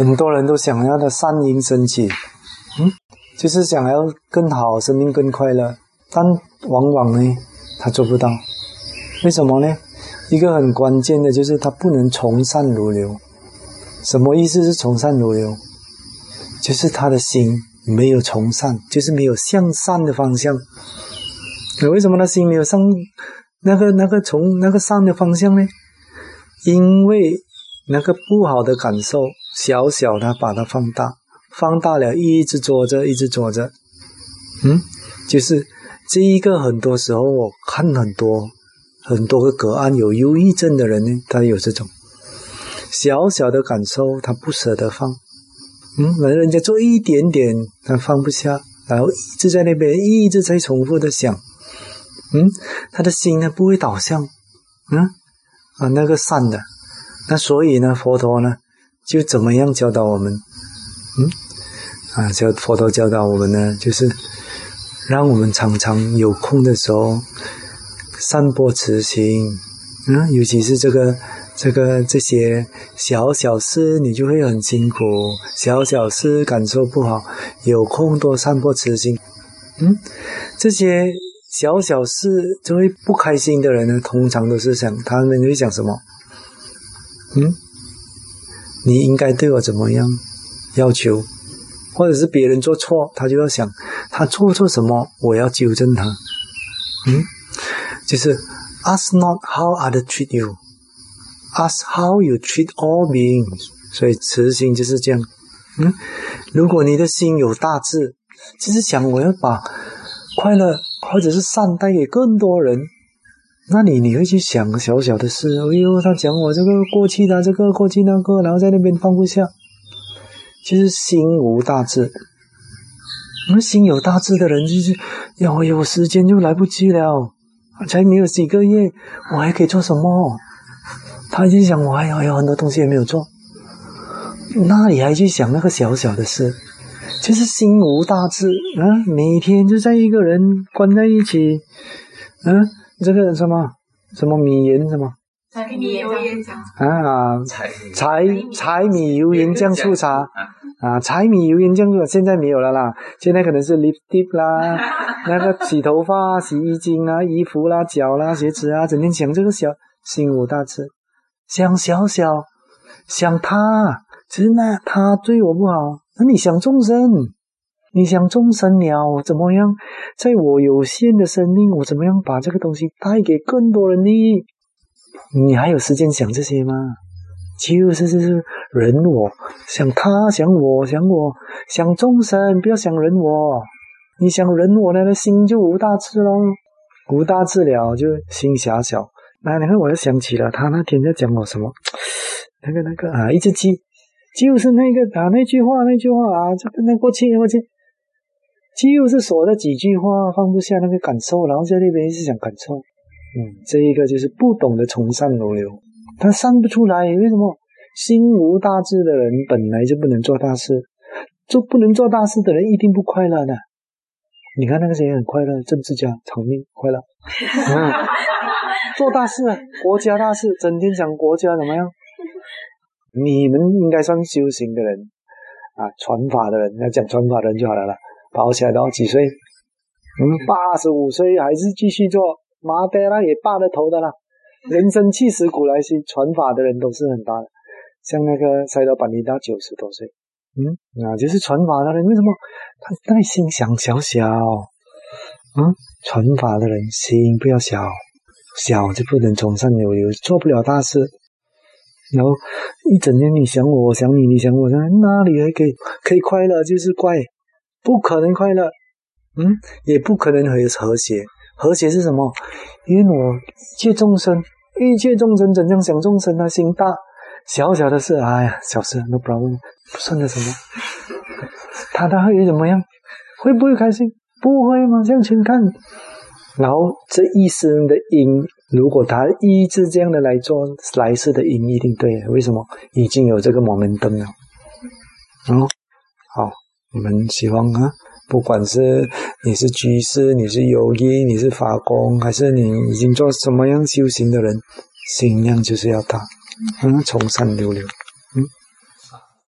很多人都想要的善因升起，嗯，就是想要更好，生命更快乐，但往往呢，他做不到。为什么呢？一个很关键的就是他不能从善如流。什么意思是从善如流？就是他的心没有从善，就是没有向善的方向。那为什么他心没有上那个那个从那个善的方向呢？因为那个不好的感受，小小的把它放大，放大了，一直做着，一直做着。嗯，就是这一个很多时候我看很多很多个个案有忧郁症的人呢，他有这种。小小的感受，他不舍得放。嗯，人人家做一点点，他放不下，然后一直在那边一直在重复的想，嗯，他的心呢不会导向，嗯？啊那个善的，那所以呢佛陀呢就怎么样教导我们，嗯啊教佛陀教导我们呢就是让我们常常有空的时候散播慈心，嗯，尤其是这个。这个这些小小事，你就会很辛苦；小小事感受不好，有空多散播慈心。嗯，这些小小事就会不开心的人呢，通常都是想，他们会想什么？嗯，你应该对我怎么样要求？或者是别人做错，他就要想他做错什么，我要纠正他。嗯，就是 ask not how others treat you。Ask how you treat all beings，所以慈心就是这样。嗯，如果你的心有大志，就是想我要把快乐或者是善带给更多人，那你你会去想小小的事。哎呦，他讲我这个过去的这个过去那个，然后在那边放不下，就是心无大志。那心有大志的人，就是有有时间就来不及了，才没有几个月，我还可以做什么？他就想，我还有有很多东西也没有做，那你还去想那个小小的事，就是心无大志啊！每天就在一个人关在一起，嗯，这个什么？什么米盐什么？柴米油盐酱啊，柴柴柴米油盐酱醋茶。啊，柴米油盐酱醋现在没有了啦，现在可能是 lipstick 啦，那个洗头发、洗衣精啊、衣服啦、脚啦、鞋子啊，整天想这个小心无大志。想小小，想他，其实那他对我不好。那你想众生，你想众生了怎么样？在我有限的生命，我怎么样把这个东西带给更多人呢？你还有时间想这些吗？就是是是人我想他想我想我想众生，不要想人我。你想人我呢，那心就无大志喽，无大志了就心狭小。那你看，我又想起了他那天在讲我什么，那个那个啊，一只鸡，就是那个啊那句话那句话啊，这个那过去过去，就是说了几句话放不下那个感受，然后在那边一直想感受，嗯，这一个就是不懂得从善如流，他善不出来，为什么？心无大志的人本来就不能做大事，做不能做大事的人一定不快乐的。你看那个谁很快乐，政治家长命快乐，嗯。做大事啊，国家大事，整天讲国家怎么样？你们应该算修行的人啊，传法的人，要讲传法的人就好了了。跑起来到几岁？嗯，八十五岁还是继续做，马德拉也霸了头的啦。人生七十古来稀，传法的人都是很大的，像那个塞德板尼达九十多岁，嗯，啊，就是传法的人，为什么他内心想小小？嗯，传法的人心不要小。小就不能从善有流，做不了大事。然后一整天你想我，我想你，你想我，哪里还可以可以快乐？就是怪，不可能快乐。嗯，也不可能和和谐。和谐是什么？因为我一切众生，一切众生怎样想众生啊？心大，小小的事，哎呀，小事，no problem，不算得什么。他他会怎么样？会不会开心？不会吗？向前看。然后这一生的因，如果他一直这样的来做，来世的因一定对。为什么？已经有这个摩门灯了。嗯，好，我们喜欢啊，不管是你是居士，你是游医，你是法工，还是你已经做什么样修行的人，心量就是要大，嗯，从善流流。